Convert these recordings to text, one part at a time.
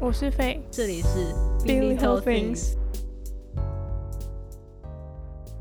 我是飞，这里是 b i l Little Things。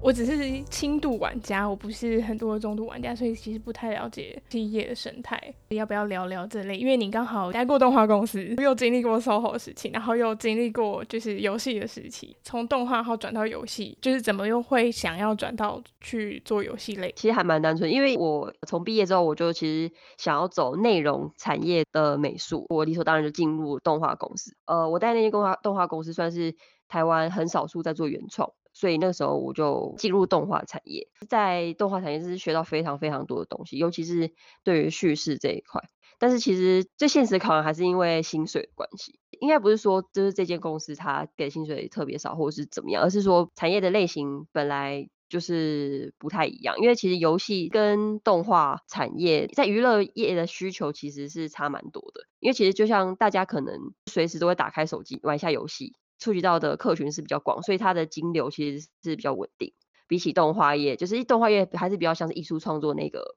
我只是轻度玩家，我不是很多的重度玩家，所以其实不太了解企业的生态。要不要聊聊这类？因为你刚好待过动画公司，又经历过 SOHO 的事情，然后又经历过就是游戏的时期，从动画后转到游戏，就是怎么又会想要转到去做游戏类？其实还蛮单纯，因为我从毕业之后，我就其实想要走内容产业的美术，我理所当然就进入动画公司。呃，我在那间动画动画公司算是台湾很少数在做原创。所以那时候我就进入动画产业，在动画产业是学到非常非常多的东西，尤其是对于叙事这一块。但是其实最现实的考量还是因为薪水的关系，应该不是说就是这间公司它给薪水特别少或者是怎么样，而是说产业的类型本来就是不太一样。因为其实游戏跟动画产业在娱乐业的需求其实是差蛮多的，因为其实就像大家可能随时都会打开手机玩一下游戏。触及到的客群是比较广，所以它的金流其实是比较稳定。比起动画业，就是动画业还是比较像是艺术创作那个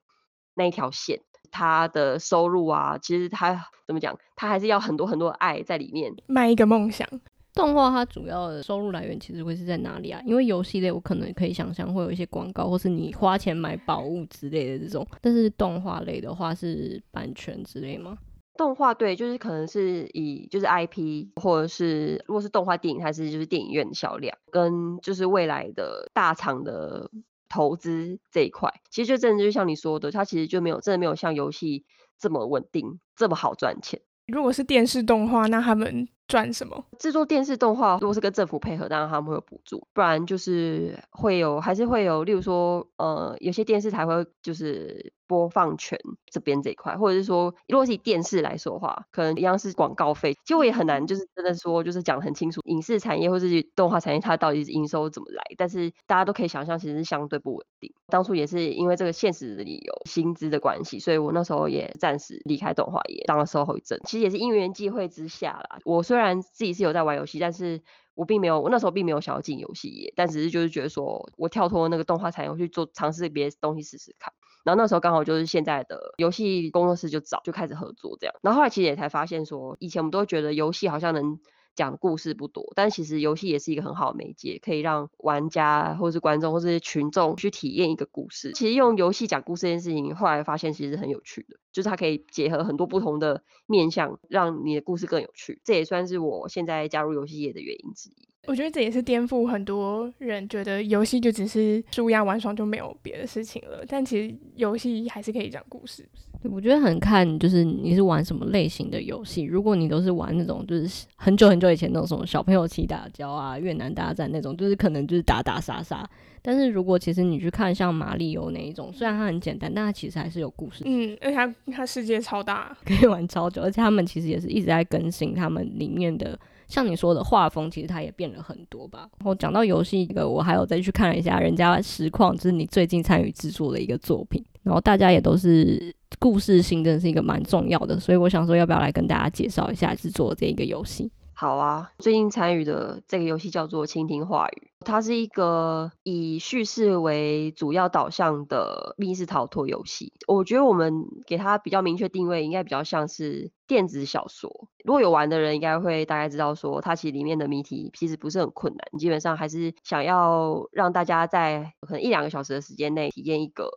那一条线，它的收入啊，其实它怎么讲，它还是要很多很多爱在里面。卖一个梦想，动画它主要的收入来源其实会是在哪里啊？因为游戏类我可能可以想象会有一些广告，或是你花钱买宝物之类的这种，但是动画类的话是版权之类吗？动画对，就是可能是以就是 IP，或者是如果是动画电影，它是就是电影院的销量，跟就是未来的大厂的投资这一块，其实就真的就像你说的，它其实就没有真的没有像游戏这么稳定，这么好赚钱。如果是电视动画，那他们赚什么？制作电视动画，如果是跟政府配合，当然他们会有补助，不然就是会有还是会有，例如说呃，有些电视台会就是。播放权这边这一块，或者是说，如果是以电视来说的话，可能一样是广告费。其实我也很难，就是真的说，就是讲很清楚，影视产业或者是动画产业它到底是营收怎么来。但是大家都可以想象，其实是相对不稳定。当初也是因为这个现实的理由，薪资的关系，所以我那时候也暂时离开动画业，当了 SOHO 一阵。其实也是因缘际会之下啦。我虽然自己是有在玩游戏，但是我并没有，我那时候并没有想要进游戏业，但只是就是觉得说我跳脱那个动画产业，我去做尝试别的东西试试看。然后那时候刚好就是现在的游戏工作室就找就开始合作这样，然后后来其实也才发现说，以前我们都觉得游戏好像能讲故事不多，但其实游戏也是一个很好的媒介，可以让玩家或是观众或是群众去体验一个故事。其实用游戏讲故事这件事情，后来发现其实很有趣的，就是它可以结合很多不同的面向，让你的故事更有趣。这也算是我现在加入游戏业的原因之一。我觉得这也是颠覆很多人觉得游戏就只是舒压玩爽就没有别的事情了，但其实游戏还是可以讲故事。对，我觉得很看就是你是玩什么类型的游戏。如果你都是玩那种就是很久很久以前那种什么小朋友起打交啊、越南大战那种，就是可能就是打打杀杀。但是如果其实你去看像马里欧那一种，虽然它很简单，但它其实还是有故事。嗯，而且它它世界超大，可以玩超久，而且他们其实也是一直在更新他们里面的。像你说的画风，其实它也变了很多吧。然后讲到游戏这个，我还有再去看了一下人家实况，就是你最近参与制作的一个作品。然后大家也都是故事性，真的是一个蛮重要的。所以我想说，要不要来跟大家介绍一下制作这一个游戏？好啊，最近参与的这个游戏叫做《倾听话语》，它是一个以叙事为主要导向的密室逃脱游戏。我觉得我们给它比较明确定位，应该比较像是电子小说。如果有玩的人，应该会大概知道说，它其实里面的谜题其实不是很困难，基本上还是想要让大家在可能一两个小时的时间内体验一个。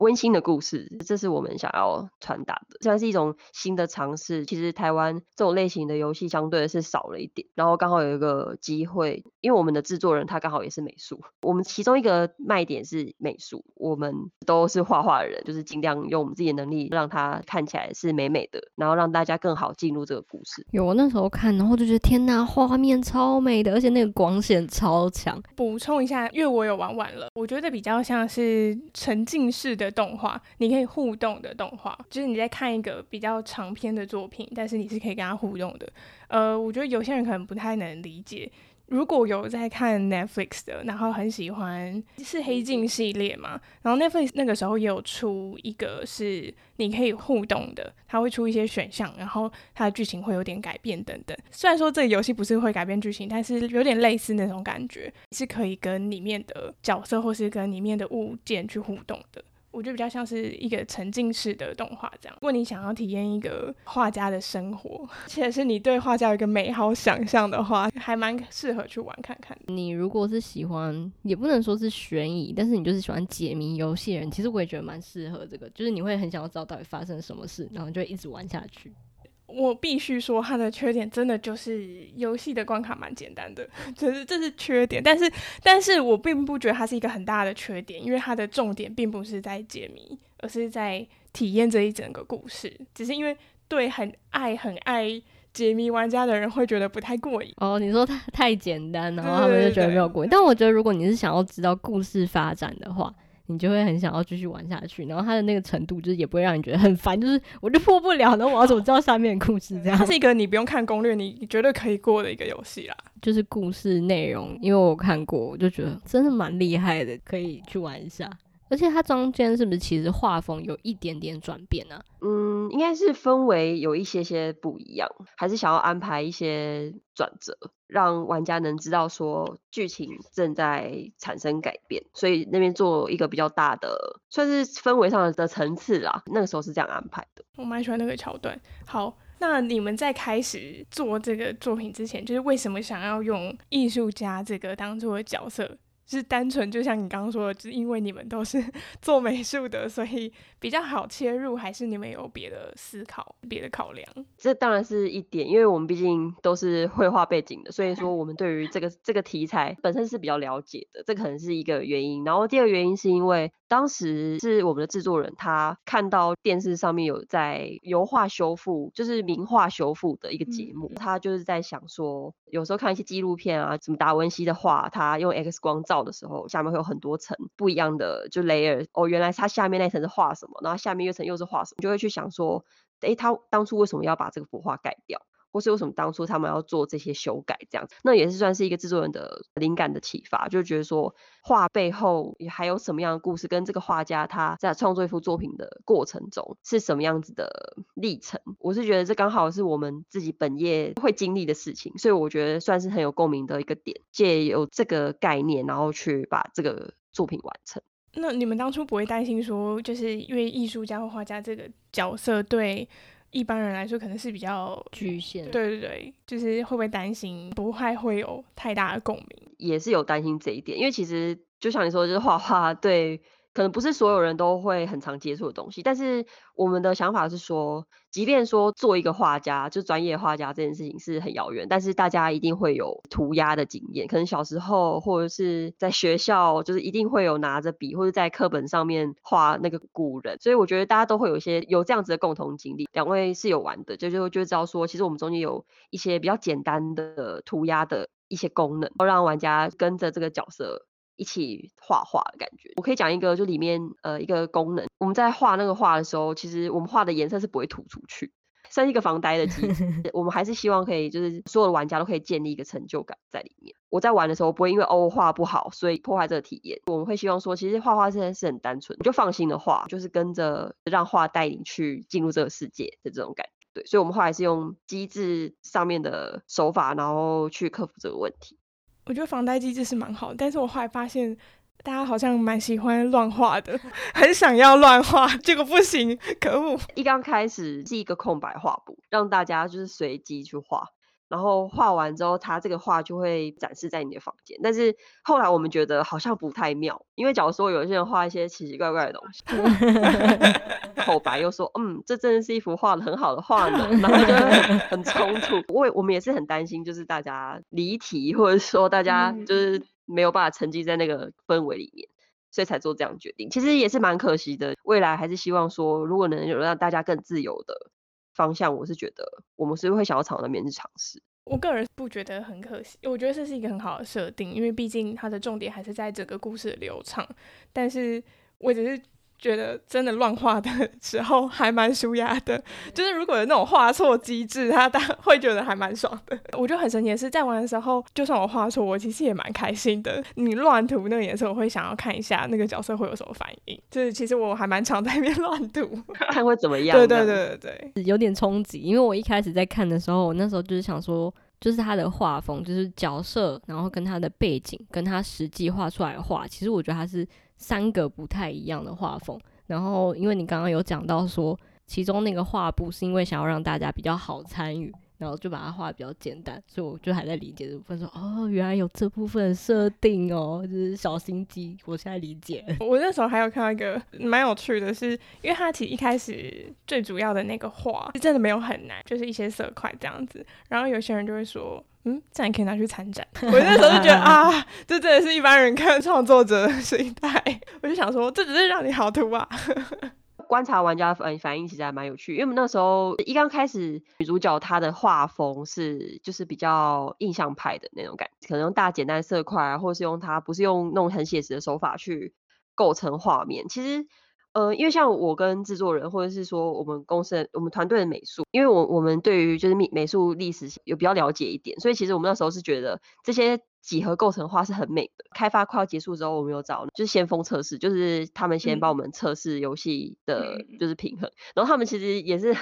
温馨的故事，这是我们想要传达的，虽然是一种新的尝试。其实台湾这种类型的游戏相对的是少了一点，然后刚好有一个机会，因为我们的制作人他刚好也是美术，我们其中一个卖点是美术，我们都是画画的人，就是尽量用我们自己的能力让它看起来是美美的，然后让大家更好进入这个故事。有，我那时候看，然后就觉得天呐，画面超美的，而且那个光线超强。补充一下，因为我有玩完了，我觉得比较像是沉浸式的。动画，你可以互动的动画，就是你在看一个比较长篇的作品，但是你是可以跟他互动的。呃，我觉得有些人可能不太能理解。如果有在看 Netflix 的，然后很喜欢是黑镜系列嘛，然后 Netflix 那个时候也有出一个是你可以互动的，它会出一些选项，然后它的剧情会有点改变等等。虽然说这个游戏不是会改变剧情，但是有点类似那种感觉，是可以跟里面的角色或是跟里面的物件去互动的。我觉得比较像是一个沉浸式的动画这样。如果你想要体验一个画家的生活，且是你对画家有一个美好想象的话，还蛮适合去玩看看。你如果是喜欢，也不能说是悬疑，但是你就是喜欢解谜游戏人，其实我也觉得蛮适合这个，就是你会很想要知道到底发生什么事，然后就一直玩下去。我必须说，它的缺点真的就是游戏的关卡蛮简单的，就是这是缺点。但是，但是我并不觉得它是一个很大的缺点，因为它的重点并不是在解谜，而是在体验这一整个故事。只是因为对很爱很爱解谜玩家的人会觉得不太过瘾。哦，你说太太简单，然后他们就觉得没有过瘾。但我觉得，如果你是想要知道故事发展的话，你就会很想要继续玩下去，然后它的那个程度就是也不会让你觉得很烦，就是我就破不了，然后我要怎么知道下面的故事？这样，它是一个你不用看攻略，你绝对可以过的一个游戏啦。就是故事内容，因为我看过，我就觉得真的蛮厉害的，可以去玩一下。而且它中间是不是其实画风有一点点转变呢？嗯，应该是氛围有一些些不一样，还是想要安排一些转折，让玩家能知道说剧情正在产生改变，所以那边做一个比较大的，算是氛围上的层次啦。那个时候是这样安排的。我蛮喜欢那个桥段。好，那你们在开始做这个作品之前，就是为什么想要用艺术家这个当做角色？是单纯就像你刚刚说的，就是因为你们都是 做美术的，所以比较好切入，还是你们有别的思考、别的考量？这当然是一点，因为我们毕竟都是绘画背景的，所以 说我们对于这个这个题材本身是比较了解的，这可能是一个原因。然后第二个原因是因为当时是我们的制作人，他看到电视上面有在油画修复，就是名画修复的一个节目，嗯，他就是在想说，有时候看一些纪录片啊，什么达文西的画，他用 X 光照的时候，下面会有很多层不一样的就 layer 哦，原来他下面那层是画什么，然后下面一层又是画什么，就会去想说，诶，他当初为什么要把这个幅画改掉？或是为什么当初他们要做这些修改这样子？那也是算是一个制作人的灵感的启发，就觉得说画背后也还有什么样的故事，跟这个画家他在创作一幅作品的过程中是什么样子的历程。我是觉得这刚好是我们自己本业会经历的事情，所以我觉得算是很有共鸣的一个点，借由这个概念，然后去把这个作品完成。那你们当初不会担心说，就是因为艺术家或画家这个角色对？一般人来说可能是比较局限，对对对，就是会不会担心不太会有太大的共鸣？也是有担心这一点，因为其实就像你说，就是画画对。可能不是所有人都会很常接触的东西，但是我们的想法是说，即便说做一个画家，就专业画家这件事情是很遥远，但是大家一定会有涂鸦的经验，可能小时候或者是在学校，就是一定会有拿着笔或者在课本上面画那个古人，所以我觉得大家都会有一些有这样子的共同经历。两位是有玩的，就就就知道说，其实我们中间有一些比较简单的涂鸦的一些功能，让玩家跟着这个角色。一起画画的感觉，我可以讲一个，就里面呃一个功能，我们在画那个画的时候，其实我们画的颜色是不会吐出去，算是一个防呆的机制。我们还是希望可以，就是所有的玩家都可以建立一个成就感在里面。我在玩的时候，不会因为哦画不好，所以破坏这个体验。我们会希望说，其实画画现在是很单纯，你就放心的画，就是跟着让画带你去进入这个世界的这种感觉。对，所以我们后来是用机制上面的手法，然后去克服这个问题。我觉得防呆机制是蛮好，但是我后来发现大家好像蛮喜欢乱画的，很想要乱画，结果不行，可恶！一刚开始是一个空白画布，让大家就是随机去画。然后画完之后，他这个画就会展示在你的房间。但是后来我们觉得好像不太妙，因为假如说有些人画一些奇奇怪怪的东西，口白又说，嗯，这真的是一幅画的很好的画呢，然后就很，很冲突。我我们也是很担心，就是大家离题，或者说大家就是没有办法沉浸在那个氛围里面，所以才做这样决定。其实也是蛮可惜的。未来还是希望说，如果能有让大家更自由的。方向我是觉得，我们是会想要朝那边去尝试。我个人不觉得很可惜，我觉得这是一个很好的设定，因为毕竟它的重点还是在整个故事的流畅。但是我只是。觉得真的乱画的时候还蛮舒压的，就是如果有那种画错机制，他大会觉得还蛮爽的。我觉得很神奇的是，在玩的时候，就算我画错，我其实也蛮开心的。你乱涂那个颜色，我会想要看一下那个角色会有什么反应。就是其实我还蛮常在那边乱涂，看会怎么样。对对对对对，有点冲击，因为我一开始在看的时候，我那时候就是想说，就是他的画风，就是角色，然后跟他的背景，跟他实际画出来的画，其实我觉得他是。三个不太一样的画风，然后因为你刚刚有讲到说，其中那个画布是因为想要让大家比较好参与。然后就把它画得比较简单，所以我就还在理解这部分说，哦，原来有这部分设定哦，就是小心机，我现在理解。我那时候还有看到一个蛮有趣的是，因为它其实一开始最主要的那个画真的没有很难，就是一些色块这样子。然后有些人就会说，嗯，这样也可以拿去参展。我那时候就觉得啊，这真的是一般人看创作者的心态。我就想说，这只是让你好图啊。观察玩家反反应其实还蛮有趣，因为我们那时候一刚开始女主角她的画风是就是比较印象派的那种感觉，可能用大简单色块啊，或是用它不是用那种很写实的手法去构成画面。其实，呃，因为像我跟制作人或者是说我们公司的我们团队的美术，因为我我们对于就是美美术历史有比较了解一点，所以其实我们那时候是觉得这些。几何构成画是很美的。开发快要结束之后，我们有找就是先锋测试，就是他们先帮我们测试游戏的，就是平衡。嗯、然后他们其实也是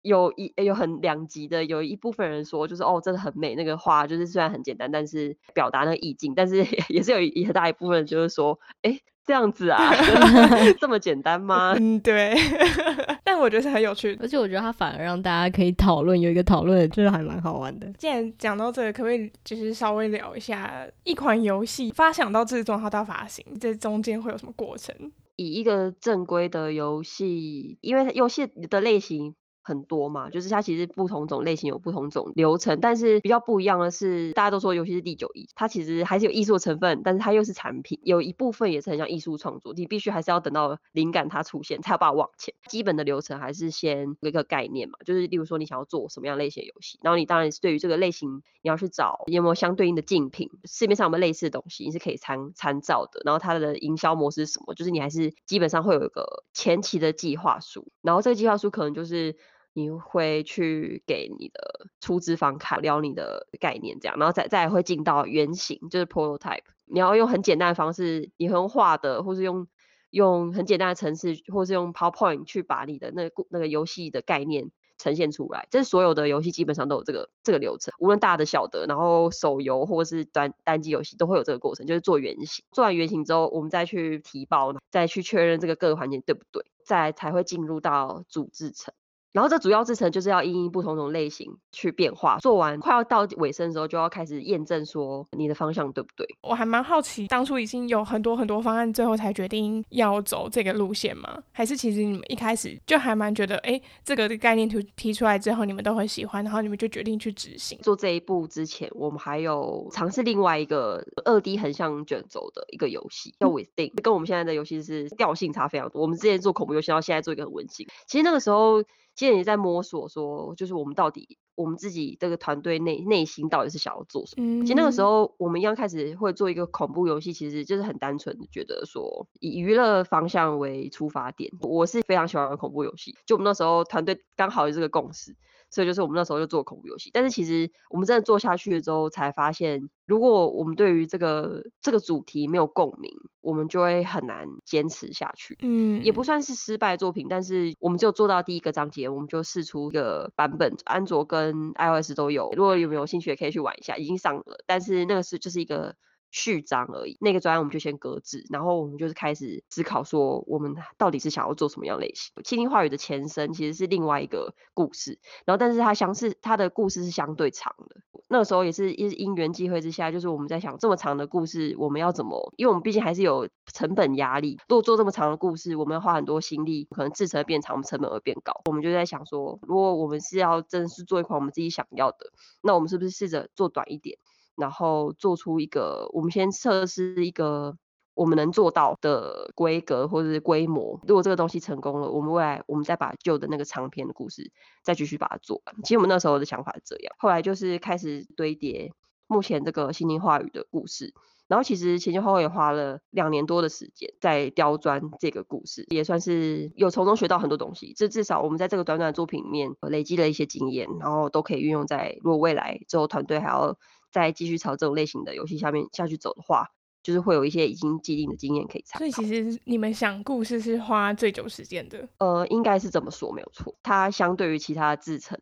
有一有很两极的，有一部分人说就是哦，真的很美，那个画就是虽然很简单，但是表达那个意境。但是 也是有一很大一部分人就是说，哎。这样子啊，这么简单吗？嗯，对。但我觉得是很有趣的，而且我觉得它反而让大家可以讨论，有一个讨论，就是还蛮好玩的。既然讲到这个，可不可以就是稍微聊一下一款游戏发想到制作，它到发行，这中间会有什么过程？以一个正规的游戏，因为游戏的类型。很多嘛，就是它其实不同种类型有不同种流程，但是比较不一样的是，大家都说游戏是第九艺，它其实还是有艺术成分，但是它又是产品，有一部分也是很像艺术创作，你必须还是要等到灵感它出现，才有办法往前。基本的流程还是先有一个概念嘛，就是例如说你想要做什么样类型的游戏，然后你当然是对于这个类型你要去找有没有相对应的竞品，市面上有没有类似的东西你是可以参参照的，然后它的营销模式是什么，就是你还是基本上会有一个前期的计划书，然后这个计划书可能就是。你会去给你的出资方看，聊你的概念，这样，然后再再会进到原型，就是 prototype。你要用很简单的方式，你用画的，或是用用很简单的程式，或是用 PowerPoint 去把你的那个那个游戏的概念呈现出来。这是所有的游戏基本上都有这个这个流程，无论大的小的，然后手游或是单单机游戏都会有这个过程，就是做原型。做完原型之后，我们再去提报，再去确认这个各个环节对不对，再才会进入到主制程。然后这主要制成就是要因应不同种类型去变化，做完快要到尾声的时候，就要开始验证说你的方向对不对。我还蛮好奇，当初已经有很多很多方案，最后才决定要走这个路线吗？还是其实你们一开始就还蛮觉得，哎，这个概念图提出来之后，你们都很喜欢，然后你们就决定去执行。做这一步之前，我们还有尝试另外一个二 D 横向卷轴的一个游戏，叫 Within，跟我们现在的游戏是调性差非常多。我们之前做恐怖游戏，到现在做一个很温馨。其实那个时候。现在也在摸索，说就是我们到底我们自己这个团队内内心到底是想要做什么。嗯、其实那个时候我们一样开始会做一个恐怖游戏，其实就是很单纯的觉得说以娱乐方向为出发点。我是非常喜欢玩恐怖游戏，就我们那时候团队刚好有这个共识。所以就是我们那时候就做恐怖游戏，但是其实我们真的做下去了之后，才发现，如果我们对于这个这个主题没有共鸣，我们就会很难坚持下去。嗯，也不算是失败作品，但是我们就做到第一个章节，我们就试出一个版本，安卓跟 iOS 都有。如果有没有兴趣，也可以去玩一下，已经上了。但是那个是就是一个。序章而已，那个专案我们就先搁置，然后我们就是开始思考说，我们到底是想要做什么样类型。倾听话语的前身其实是另外一个故事，然后但是它相似，它的故事是相对长的。那个时候也是因因缘际会之下，就是我们在想这么长的故事，我们要怎么？因为我们毕竟还是有成本压力，如果做这么长的故事，我们要花很多心力，可能制成变长，成本会变高。我们就在想说，如果我们是要真的是做一款我们自己想要的，那我们是不是试着做短一点？然后做出一个，我们先测试一个我们能做到的规格或者是规模。如果这个东西成功了，我们未来我们再把旧的那个长篇的故事再继续把它做完。其实我们那时候的想法是这样。后来就是开始堆叠目前这个心灵话语的故事。然后其实前前后后也花了两年多的时间在刁钻这个故事，也算是有从中学到很多东西。这至少我们在这个短短的作品里面累积了一些经验，然后都可以运用在如果未来之后团队还要。再继续朝这种类型的游戏下面下去走的话，就是会有一些已经既定的经验可以参考。所以其实你们想故事是花最久时间的。呃，应该是这么说没有错。它相对于其他的制程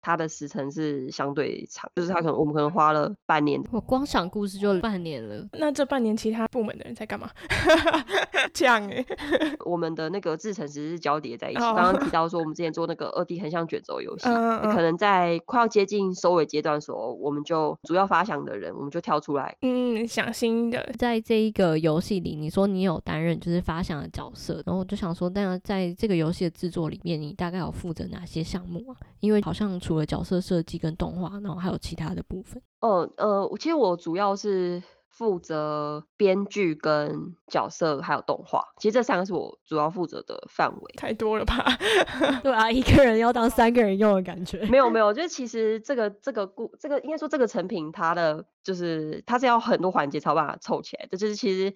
它的时程是相对长，就是它可能我们可能花了半年。我光想故事就半年了。那这半年其他部门的人在干嘛？这样哎、欸，我们的那个制程其实是交叠在一起。刚刚提 到说，我们之前做那个二 D 横向卷轴游戏，可能在快要接近收尾阶段的时候，我们就主要发想的人，我们就跳出来，嗯，想新的。在这一个游戏里，你说你有担任就是发想的角色，然后我就想说，那在这个游戏的制作里面，你大概有负责哪些项目啊？因为好像除了角色设计跟动画，然后还有其他的部分。哦，呃，其实我主要是负责编剧跟角色还有动画，其实这三个是我主要负责的范围。太多了吧？对啊，一个人要当三个人用的感觉。没有没有，就是其实这个这个故这个应该说这个成品，它的就是它是要很多环节才有办法凑起来的，就是其实。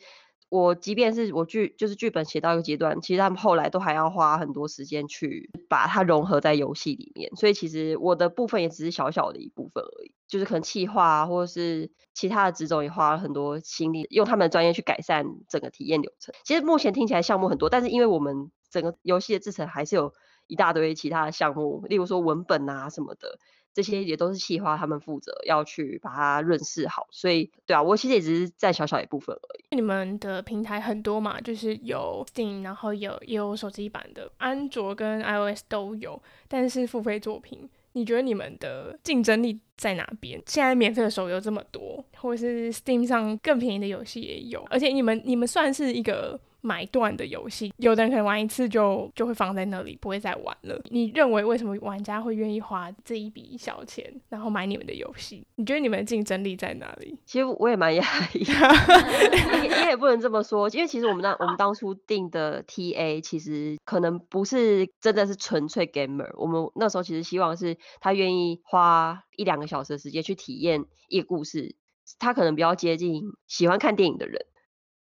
我即便是我剧就是剧本写到一个阶段，其实他们后来都还要花很多时间去把它融合在游戏里面，所以其实我的部分也只是小小的一部分而已，就是可能企划啊，或者是其他的职种也花了很多心力，用他们的专业去改善整个体验流程。其实目前听起来项目很多，但是因为我们整个游戏的制程还是有一大堆其他的项目，例如说文本啊什么的。这些也都是企划他们负责要去把它润饰好，所以对啊，我其实也只是占小小一部分而已。你们的平台很多嘛，就是有 Steam，然后有也有手机版的，安卓跟 iOS 都有，但是付费作品，你觉得你们的竞争力在哪边？现在免费的手游这么多，或者是 Steam 上更便宜的游戏也有，而且你们你们算是一个。买断的游戏，有的人可能玩一次就就会放在那里，不会再玩了。你认为为什么玩家会愿意花这一笔小钱，然后买你们的游戏？你觉得你们的竞争力在哪里？其实我也蛮讶异，你 也不能这么说，因为其实我们当我们当初定的 TA 其实可能不是真的是纯粹 gamer，我们那时候其实希望是他愿意花一两个小时的时间去体验一个故事，他可能比较接近喜欢看电影的人。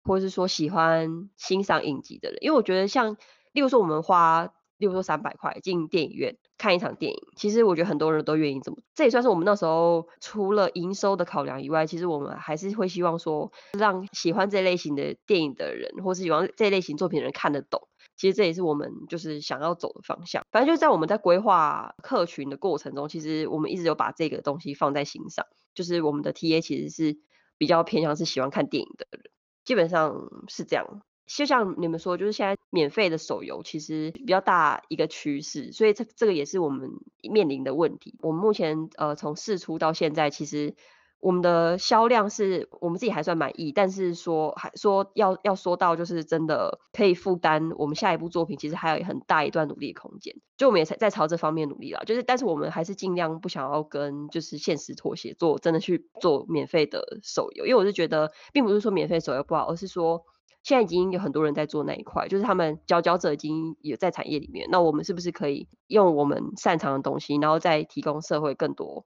或者是说喜欢欣赏影集的人，因为我觉得像，例如说我们花，例如说三百块进电影院看一场电影，其实我觉得很多人都愿意这么，这也算是我们那时候除了营收的考量以外，其实我们还是会希望说，让喜欢这类型的电影的人，或是喜欢这类型作品的人看得懂。其实这也是我们就是想要走的方向。反正就是在我们在规划客群的过程中，其实我们一直有把这个东西放在心上，就是我们的 TA 其实是比较偏向是喜欢看电影的人。基本上是这样，就像你们说，就是现在免费的手游其实比较大一个趋势，所以这这个也是我们面临的问题。我们目前呃从试出到现在，其实。我们的销量是我们自己还算满意，但是说还说要要说到就是真的可以负担我们下一部作品，其实还有很大一段努力的空间。就我们也在在朝这方面努力啦，就是但是我们还是尽量不想要跟就是现实妥协，做真的去做免费的手游，因为我是觉得并不是说免费手游不好，而是说现在已经有很多人在做那一块，就是他们佼佼者已经也在产业里面，那我们是不是可以用我们擅长的东西，然后再提供社会更多？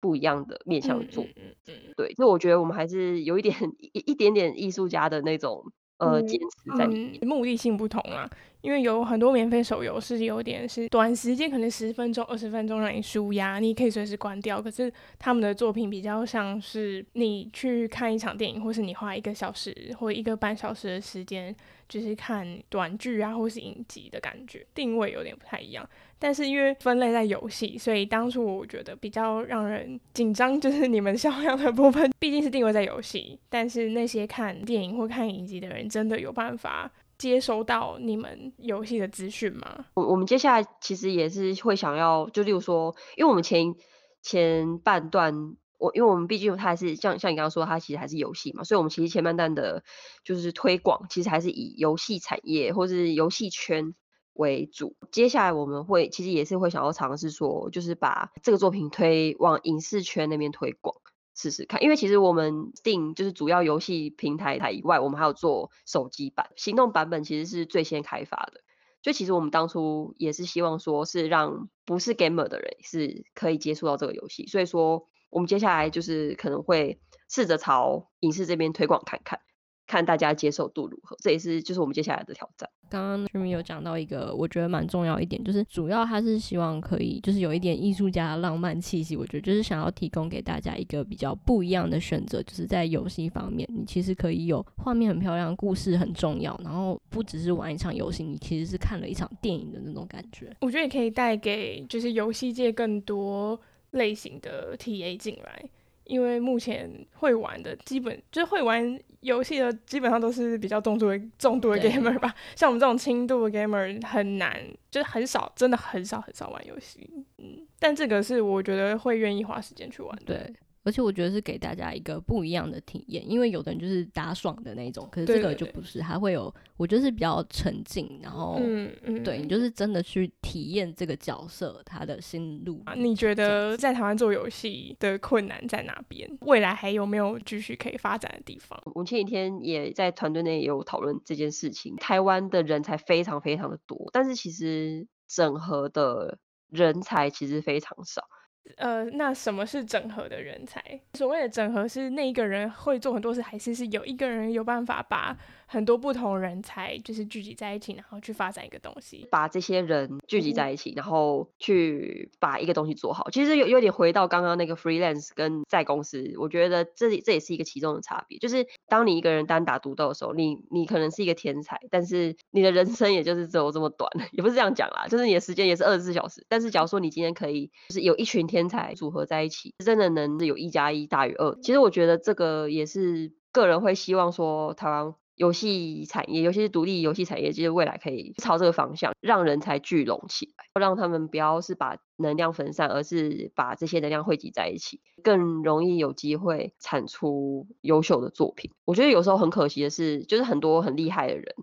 不一样的面向做，嗯嗯嗯，对，所以我觉得我们还是有一点 一一点点艺术家的那种呃坚持在里面，嗯，目的性不同啊。因为有很多免费手游是有点是短时间，可能十分钟、二十分钟让你舒压，你可以随时关掉。可是他们的作品比较像是你去看一场电影，或是你花一个小时或一个半小时的时间，就是看短剧啊，或是影集的感觉，定位有点不太一样。但是因为分类在游戏，所以当初我觉得比较让人紧张，就是你们销量的部分，毕竟是定位在游戏。但是那些看电影或看影集的人，真的有办法接收到你们游戏的资讯吗？我我们接下来其实也是会想要，就例如说，因为我们前前半段，我因为我们毕竟它还是像像你刚刚说，它其实还是游戏嘛，所以我们其实前半段的，就是推广，其实还是以游戏产业或是游戏圈为主。接下来我们会其实也是会想要尝试说，就是把这个作品推往影视圈那边推广。试试看，因为其实我们定就是主要游戏平台台以外，我们还有做手机版、行动版本，其实是最先开发的。就其实我们当初也是希望说，是让不是 gamer 的人是可以接触到这个游戏。所以说，我们接下来就是可能会试着朝影视这边推广看看，看大家接受度如何。这也是就是我们接下来的挑战。刚刚 Jimmy 有讲到一个，我觉得蛮重要一点，就是主要他是希望可以，就是有一点艺术家的浪漫气息。我觉得就是想要提供给大家一个比较不一样的选择，就是在游戏方面，你其实可以有画面很漂亮，故事很重要，然后不只是玩一场游戏，你其实是看了一场电影的那种感觉。我觉得也可以带给就是游戏界更多类型的 TA 进来。因为目前会玩的基本就是会玩游戏的，基本上都是比较重度的重度的 gamer 吧。像我们这种轻度的 gamer 很难，就是很少，真的很少很少玩游戏。嗯，但这个是我觉得会愿意花时间去玩的。对。而且我觉得是给大家一个不一样的体验，因为有的人就是打爽的那种，可是这个就不是，还会有，我觉得是比较沉静，然后，嗯嗯，对你就是真的去体验这个角色他的心路。啊，你觉得在台湾做游戏的困难在哪边？未来还有没有继续可以发展的地方？我前几天也在团队内也有讨论这件事情。台湾的人才非常非常的多，但是其实整合的人才其实非常少。呃，那什么是整合的人才？所谓的整合是那一个人会做很多事，还是是有一个人有办法把很多不同人才就是聚集在一起，然后去发展一个东西？把这些人聚集在一起，嗯、然后去把一个东西做好。其实有有点回到刚刚那个 freelance 跟在公司，我觉得这这也是一个其中的差别。就是当你一个人单打独斗的时候，你你可能是一个天才，但是你的人生也就是只有这么短，也不是这样讲啦，就是你的时间也是二十四小时。但是假如说你今天可以就是有一群天才组合在一起，真的能有一加一大于二。其实我觉得这个也是个人会希望说，台湾游戏产业，尤其是独立游戏产业，其实未来可以朝这个方向，让人才聚拢起来，让他们不要是把能量分散，而是把这些能量汇集在一起，更容易有机会产出优秀的作品。我觉得有时候很可惜的是，就是很多很厉害的人，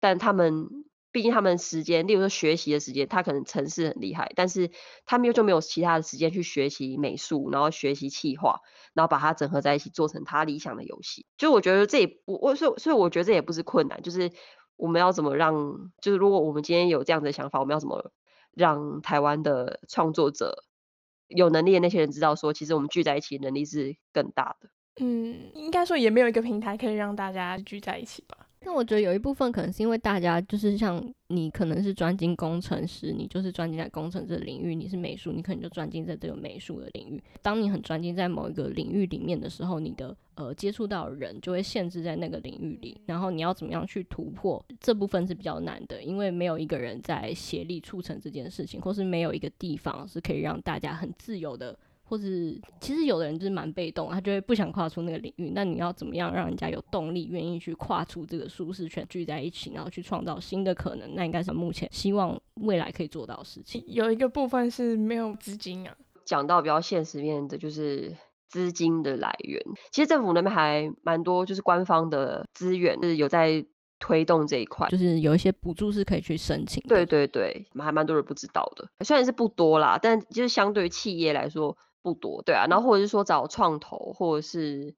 但他们。毕竟他们时间，例如说学习的时间，他可能程式很厉害，但是他们又就没有其他的时间去学习美术，然后学习企划，然后把它整合在一起，做成他理想的游戏。就我觉得这也不，我所以所以我觉得这也不是困难，就是我们要怎么让，就是如果我们今天有这样的想法，我们要怎么让台湾的创作者有能力的那些人知道，说其实我们聚在一起能力是更大的。嗯，应该说也没有一个平台可以让大家聚在一起吧。但我觉得有一部分可能是因为大家就是像你可能是专精工程师，你就是专精在工程这个领域；你是美术，你可能就专精在这个美术的领域。当你很专精在某一个领域里面的时候，你的呃接触到的人就会限制在那个领域里，然后你要怎么样去突破这部分是比较难的，因为没有一个人在协力促成这件事情，或是没有一个地方是可以让大家很自由的。或者其实有的人就是蛮被动，他就会不想跨出那个领域。那你要怎么样让人家有动力，愿意去跨出这个舒适圈，聚在一起，然后去创造新的可能？那应该是目前希望未来可以做到的事情。有一个部分是没有资金啊。讲到比较现实面的，就是资金的来源。其实政府那边还蛮多，就是官方的资源就是有在推动这一块，就是有一些补助是可以去申请。对对对，还蛮多人不知道的。虽然是不多啦，但就是相对于企业来说。不多，对啊，然后或者是说找创投，或者是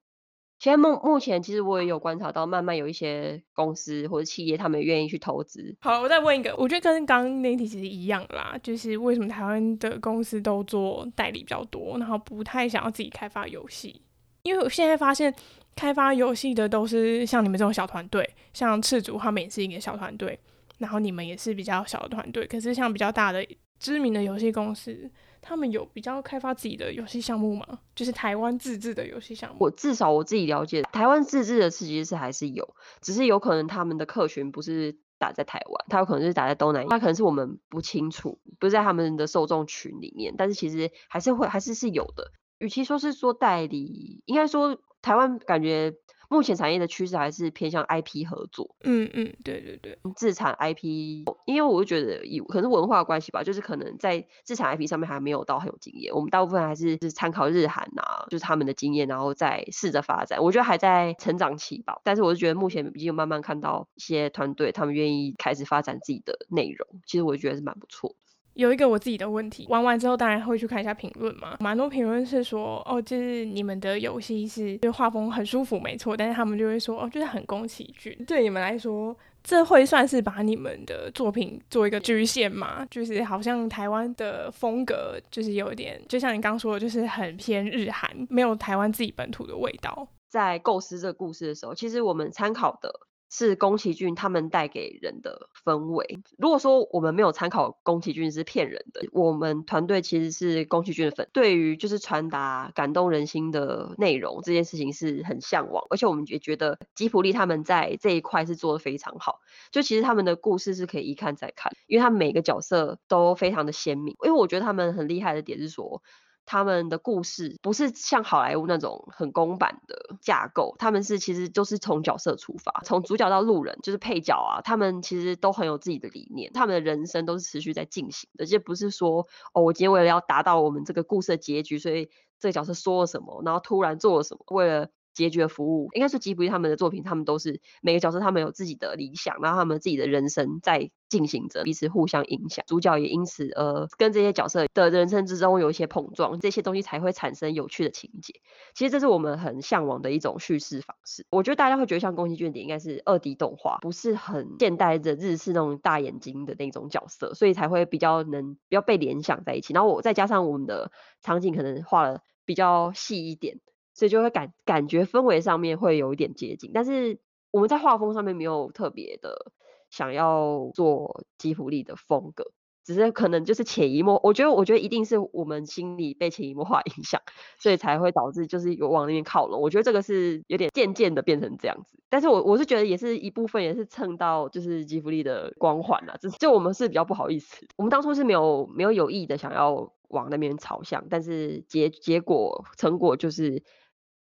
现在目目前其实我也有观察到，慢慢有一些公司或者企业，他们愿意去投资。好，我再问一个，我觉得跟刚刚那题其实一样啦，就是为什么台湾的公司都做代理比较多，然后不太想要自己开发游戏？因为我现在发现开发游戏的都是像你们这种小团队，像赤足他们也是一个小团队，然后你们也是比较小的团队，可是像比较大的知名的游戏公司。他们有比较开发自己的游戏项目吗？就是台湾自制的游戏项目。我至少我自己了解，台湾自制的其实是还是有，只是有可能他们的客群不是打在台湾，他有可能是打在东南亚，他可能是我们不清楚，不是在他们的受众群里面。但是其实还是会还是是有的。与其说是说代理，应该说台湾感觉。目前产业的趋势还是偏向 IP 合作，嗯嗯，对对对，自产 IP，因为我就觉得以可能文化关系吧，就是可能在自产 IP 上面还没有到很有经验，我们大部分还是是参考日韩啊，就是他们的经验，然后再试着发展，我觉得还在成长期吧。但是我就觉得目前已经有慢慢看到一些团队，他们愿意开始发展自己的内容，其实我觉得是蛮不错。有一个我自己的问题，玩完之后当然会去看一下评论嘛，蛮多评论是说，哦，就是你们的游戏是就画风很舒服，没错，但是他们就会说，哦，就是很宫崎骏。对你们来说，这会算是把你们的作品做一个局限吗？就是好像台湾的风格就是有点，就像你刚说的，就是很偏日韩，没有台湾自己本土的味道。在构思这个故事的时候，其实我们参考的。是宫崎骏他们带给人的氛围。如果说我们没有参考宫崎骏是骗人的，我们团队其实是宫崎骏的粉，对于就是传达感动人心的内容这件事情是很向往，而且我们也觉得吉普力他们在这一块是做得非常好。就其实他们的故事是可以一看再看，因为他们每个角色都非常的鲜明。因为我觉得他们很厉害的点是说。他们的故事不是像好莱坞那种很公版的架构，他们是其实都是从角色出发，从主角到路人，就是配角啊，他们其实都很有自己的理念，他们的人生都是持续在进行的，就不是说哦，我今天为了要达到我们这个故事的结局，所以这个角色说了什么，然后突然做了什么，为了。结局的服务，应该是吉卜力他们的作品，他们都是每个角色，他们有自己的理想，然后他们自己的人生在进行着，彼此互相影响，主角也因此呃跟这些角色的人生之中有一些碰撞，这些东西才会产生有趣的情节。其实这是我们很向往的一种叙事方式。我觉得大家会觉得像宫崎骏点应该是二 D 动画，不是很现代的日式那种大眼睛的那种角色，所以才会比较能比较被联想在一起。然后我再加上我们的场景可能画了比较细一点。所以就会感感觉氛围上面会有一点接近，但是我们在画风上面没有特别的想要做吉卜力的风格，只是可能就是潜移默，我觉得我觉得一定是我们心里被潜移默化 影响，所以才会导致就是有往那边靠拢。我觉得这个是有点渐渐的变成这样子，但是我我是觉得也是一部分也是蹭到就是吉卜力的光环啦，就就我们是比较不好意思，我们当初是没有没有有意的想要往那边朝向，但是结结果成果就是。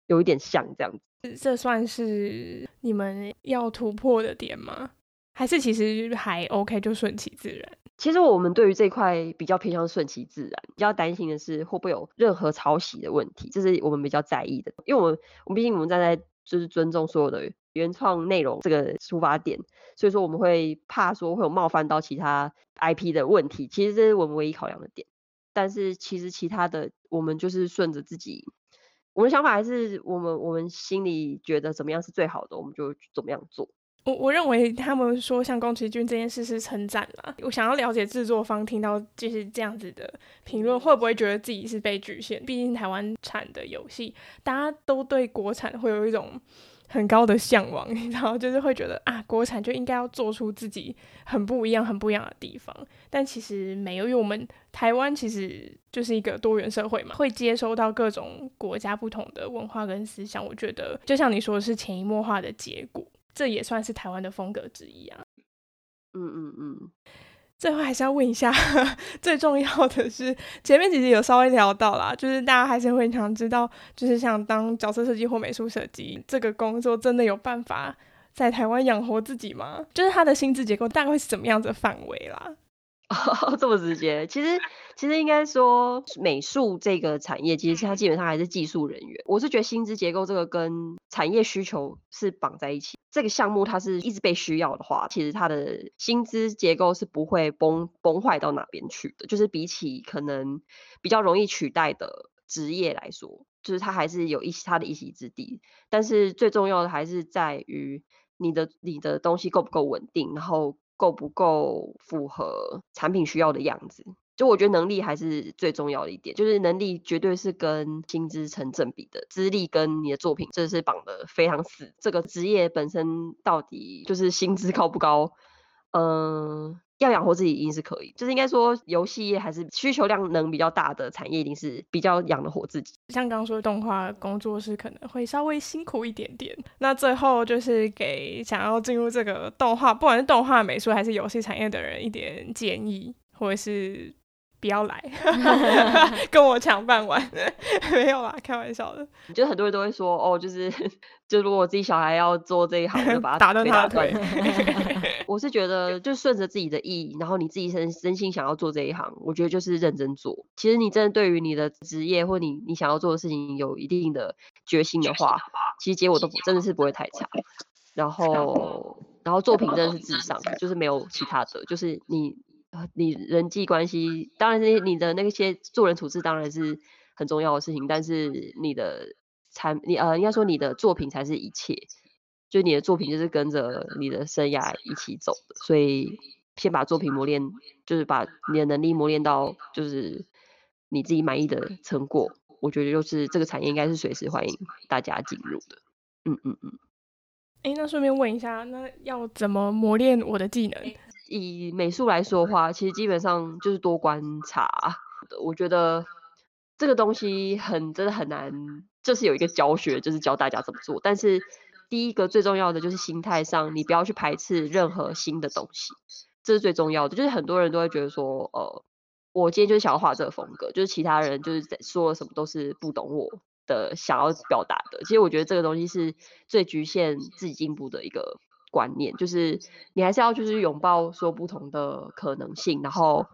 有一点像这样子，这算是你们要突破的点吗？还是其实还 OK，就顺其自然？其实我们对于这块比较偏向顺其自然，比较担心的是会不会有任何抄袭的问题，这是我们比较在意的。因为我们，我们毕竟我们站在就是尊重所有的原创内容这个出发点，所以说我们会怕说会有冒犯到其他 IP 的问题。其实这是我们唯一考量的点。但是其实其他的，我们就是顺着自己。我们想法还是我们我们心里觉得怎么样是最好的，我们就怎么样做。我我认为他们说像宫崎骏这件事是称赞啦。我想要了解制作方听到就是这样子的评论，会不会觉得自己是被局限？毕竟台湾产的游戏，大家都对国产会有一种。很高的向往，你知道就是会觉得啊，国产就应该要做出自己很不一样、很不一样的地方。但其实没有，因为我们台湾其实就是一个多元社会嘛，会接收到各种国家不同的文化跟思想。我觉得就像你说的是潜移默化的结果，这也算是台湾的风格之一啊。嗯嗯嗯。最后还是要问一下，最重要的是前面其实有稍微聊到啦，就是大家还是会想知道，就是像当角色设计或美术设计这个工作，真的有办法在台湾养活自己吗？就是他的薪资结构大概会是怎么样子的范围啦？哦，这么直接，其实其实应该说美术这个产业，其实它基本上还是技术人员。我是觉得薪资结构这个跟产业需求是绑在一起。这个项目它是一直被需要的话，其实它的薪资结构是不会崩崩坏到哪边去的。就是比起可能比较容易取代的职业来说，就是它还是有一它的一席之地。但是最重要的还是在于你的你的东西够不够稳定，然后。够不够符合产品需要的样子？就我觉得能力还是最重要的一点，就是能力绝对是跟薪资成正比的，资历跟你的作品这是绑得非常死。这个职业本身到底就是薪资高不高？嗯、要养活自己一定是可以，就是应该说游戏业还是需求量能比较大的产业，一定是比较养得活自己。像刚刚说的动画工作室可能会稍微辛苦一点点。那最后就是给想要进入这个动画，不管是动画、美术还是游戏产业的人一点建议，或者是。不要来 跟我抢饭碗，没有啦，开玩笑的。就很多人都会说，哦，就是，就如果我自己小孩要做这一行，就把他打断他的腿。我是觉得，就顺着自己的意，然后你自己真真心想要做这一行，我觉得就是认真做。其实你真的对于你的职业或你你想要做的事情有一定的决心的话，其实结果都不真的是不会太差。然后，然后作品真的是至上，就是没有其他的，就是你。你人际关系当然是你的那些做人处事当然是很重要的事情，但是你的产你呃应该说你的作品才是一切，就你的作品就是跟着你的生涯一起走的，所以先把作品磨练，就是把你的能力磨练到就是你自己满意的成果，我觉得就是这个产业应该是随时欢迎大家进入的，嗯嗯嗯。哎，那顺便问一下，那要怎么磨练我的技能？以美术来说的话，其实基本上就是多观察。我觉得这个东西很真的很难，就是有一个教学，就是教大家怎么做。但是第一个最重要的就是心态上，你不要去排斥任何新的东西，这是最重要的。就是很多人都会觉得说，呃，我今天就是想要画这个风格，就是其他人就是在说什么都是不懂我的想要表达的。其实我觉得这个东西是最局限自己进步的一个。观念就是你还是要就是拥抱说不同的可能性，然后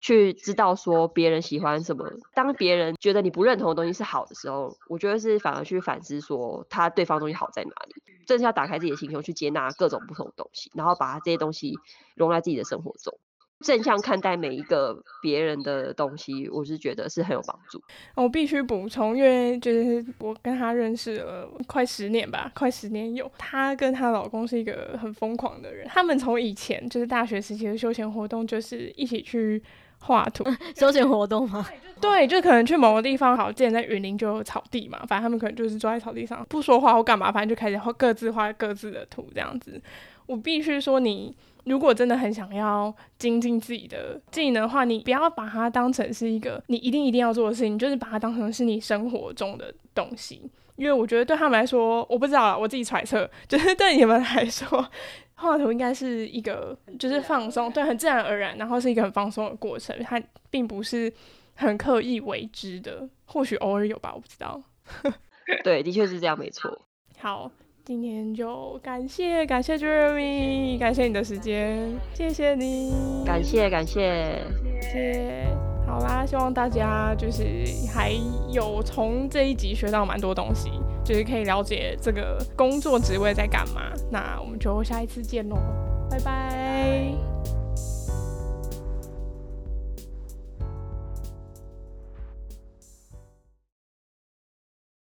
去知道说别人喜欢什么。当别人觉得你不认同的东西是好的时候，我觉得是反而去反思说他对方东西好在哪里。正是要打开自己的心胸去接纳各种不同的东西，然后把这些东西融在自己的生活中。正向看待每一个别人的东西，我是觉得是很有帮助。我必须补充，因为就是我跟他认识了快十年吧，快十年有。她跟她老公是一个很疯狂的人，他们从以前就是大学时期的休闲活动，就是一起去画图。休闲活动吗？对，就可能去某个地方，好，之前在云林就有草地嘛，反正他们可能就是坐在草地上，不说话或干嘛，反正就开始画各自画各自的图这样子。我必须说你。如果真的很想要精进自己的技能的话，你不要把它当成是一个你一定一定要做的事情，就是把它当成是你生活中的东西。因为我觉得对他们来说，我不知道啊，我自己揣测，就是对你们来说，画图应该是一个就是放松，对，很自然而然，然后是一个很放松的过程，它并不是很刻意为之的。或许偶尔有吧，我不知道。对，的确是这样，没错。好。今天就感谢感谢 Jeremy，感谢你的时间，谢谢你，感谢感谢谢谢。好啦，希望大家就是还有从这一集学到蛮多东西，其实可以了解这个工作职位在干嘛。那我们就下一次见喽拜拜。